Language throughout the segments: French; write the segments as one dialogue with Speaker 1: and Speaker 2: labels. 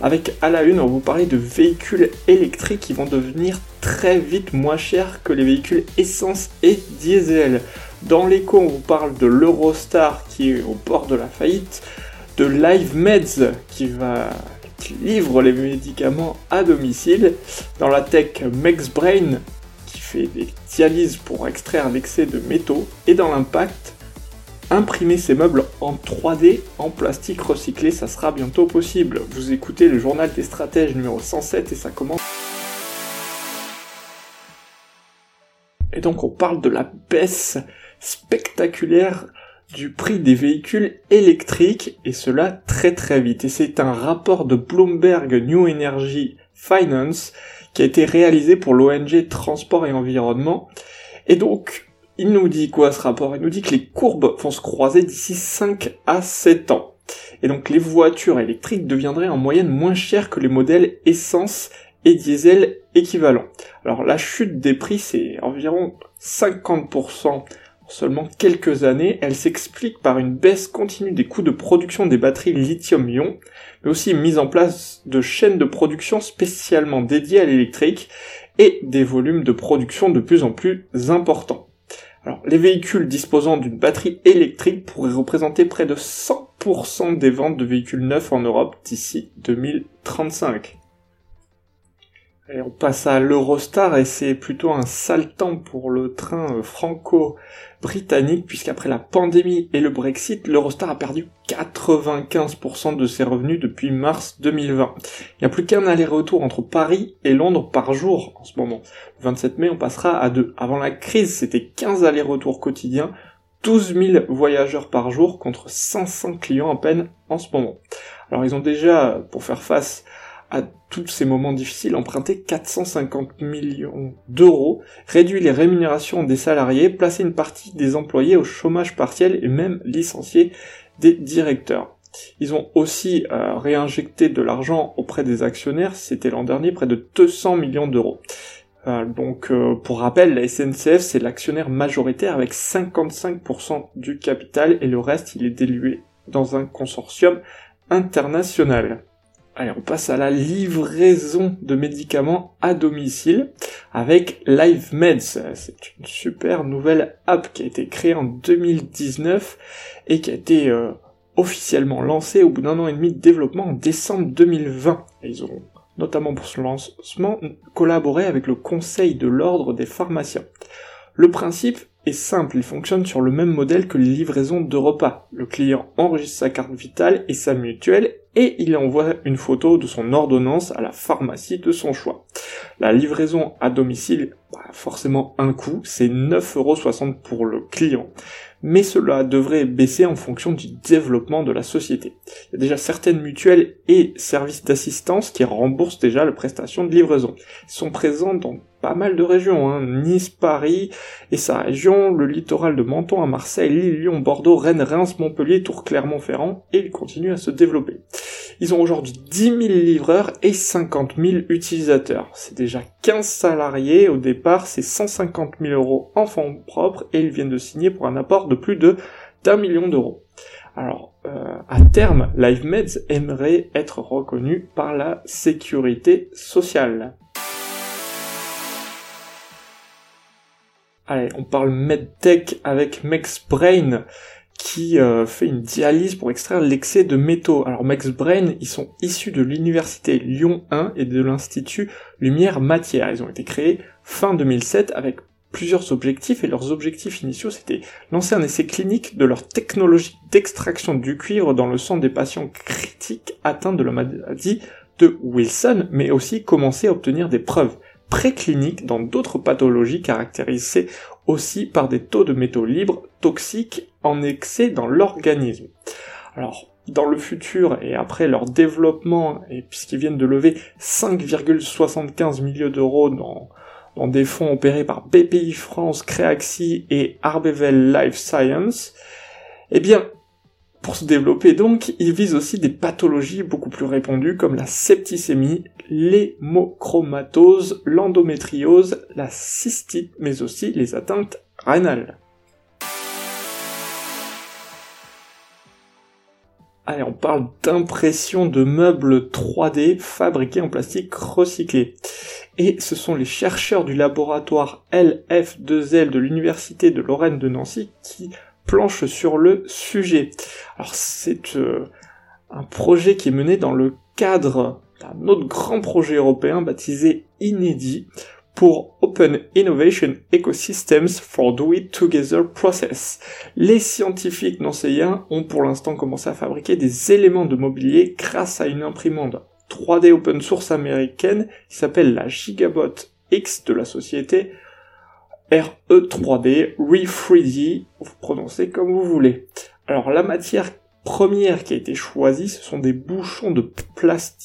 Speaker 1: Avec à la une, on vous parler de véhicules électriques qui vont devenir très vite moins chers que les véhicules essence et diesel. Dans l'écho, on vous parle de l'Eurostar qui est au bord de la faillite, de LiveMeds qui va qui livre les médicaments à domicile, dans la tech MexBrain des dialyses pour extraire l'excès de métaux, et dans l'impact, imprimer ces meubles en 3D en plastique recyclé, ça sera bientôt possible. Vous écoutez le journal des stratèges numéro 107 et ça commence. Et donc on parle de la baisse spectaculaire du prix des véhicules électriques et cela très très vite. Et c'est un rapport de Bloomberg New Energy Finance qui a été réalisé pour l'ONG Transport et Environnement. Et donc, il nous dit quoi ce rapport? Il nous dit que les courbes vont se croiser d'ici 5 à 7 ans. Et donc les voitures électriques deviendraient en moyenne moins chères que les modèles essence et diesel équivalents. Alors la chute des prix c'est environ 50% seulement quelques années, elle s'explique par une baisse continue des coûts de production des batteries lithium-ion, mais aussi une mise en place de chaînes de production spécialement dédiées à l'électrique et des volumes de production de plus en plus importants. Alors, les véhicules disposant d'une batterie électrique pourraient représenter près de 100% des ventes de véhicules neufs en Europe d'ici 2035. Et on passe à l'Eurostar et c'est plutôt un sale temps pour le train euh, franco-britannique puisqu'après la pandémie et le Brexit, l'Eurostar a perdu 95% de ses revenus depuis mars 2020. Il n'y a plus qu'un aller-retour entre Paris et Londres par jour en ce moment. Le 27 mai, on passera à deux. Avant la crise, c'était 15 allers-retours quotidiens, 12 000 voyageurs par jour contre 500 clients à peine en ce moment. Alors ils ont déjà, pour faire face à tous ces moments difficiles, emprunté 450 millions d'euros, réduit les rémunérations des salariés, placé une partie des employés au chômage partiel et même licencié des directeurs. Ils ont aussi euh, réinjecté de l'argent auprès des actionnaires, c'était l'an dernier près de 200 millions d'euros. Euh, donc euh, pour rappel, la SNCF c'est l'actionnaire majoritaire avec 55% du capital et le reste il est dilué dans un consortium international. Allez, on passe à la livraison de médicaments à domicile avec LiveMeds. C'est une super nouvelle app qui a été créée en 2019 et qui a été euh, officiellement lancée au bout d'un an et demi de développement en décembre 2020. ils ont notamment pour ce lancement collaboré avec le Conseil de l'Ordre des pharmaciens. Le principe est simple, il fonctionne sur le même modèle que les livraisons de repas. Le client enregistre sa carte vitale et sa mutuelle et il envoie une photo de son ordonnance à la pharmacie de son choix. La livraison à domicile, bah, forcément un coût, c'est 9,60€ pour le client. Mais cela devrait baisser en fonction du développement de la société. Il y a déjà certaines mutuelles et services d'assistance qui remboursent déjà la prestation de livraison. Ils sont présents dans pas mal de régions, hein. Nice, Paris et sa région, le littoral de Menton à Marseille, Lille, Lyon, Bordeaux, Rennes, Reims, Montpellier, Tours, Clermont-Ferrand, et ils continuent à se développer. Ils ont aujourd'hui 10 000 livreurs et 50 000 utilisateurs. C'est déjà 15 salariés. Au départ, c'est 150 000 euros en fonds propres et ils viennent de signer pour un apport de plus de d'un million d'euros. Alors, euh, à terme, LiveMeds aimerait être reconnu par la sécurité sociale. Allez, on parle MedTech avec MexBrain qui euh, fait une dialyse pour extraire l'excès de métaux. Alors Max Brain, ils sont issus de l'université Lyon 1 et de l'institut Lumière Matière. Ils ont été créés fin 2007 avec plusieurs objectifs et leurs objectifs initiaux c'était lancer un essai clinique de leur technologie d'extraction du cuivre dans le sang des patients critiques atteints de la maladie de Wilson, mais aussi commencer à obtenir des preuves précliniques dans d'autres pathologies caractérisées aussi par des taux de métaux libres toxiques en excès dans l'organisme. Alors, dans le futur et après leur développement, et puisqu'ils viennent de lever 5,75 millions d'euros dans, dans des fonds opérés par BPI France, Créaxi et Arbevel Life Science, eh bien, pour se développer donc, ils visent aussi des pathologies beaucoup plus répandues comme la septicémie, l'hémochromatose, l'endométriose, la cystite, mais aussi les atteintes rénales. Allez, on parle d'impression de meubles 3D fabriqués en plastique recyclé. Et ce sont les chercheurs du laboratoire LF2L de l'Université de Lorraine de Nancy qui sur le sujet. Alors c'est euh, un projet qui est mené dans le cadre d'un autre grand projet européen baptisé Inédit pour Open Innovation Ecosystems for Do It Together Process. Les scientifiques nancéiens ont pour l'instant commencé à fabriquer des éléments de mobilier grâce à une imprimante 3D open source américaine qui s'appelle la Gigabot X de la société RE3D, Re3D, vous prononcez comme vous voulez. Alors la matière première qui a été choisie, ce sont des bouchons de,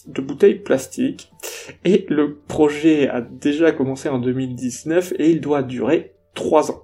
Speaker 1: de bouteilles plastiques. Et le projet a déjà commencé en 2019 et il doit durer 3 ans.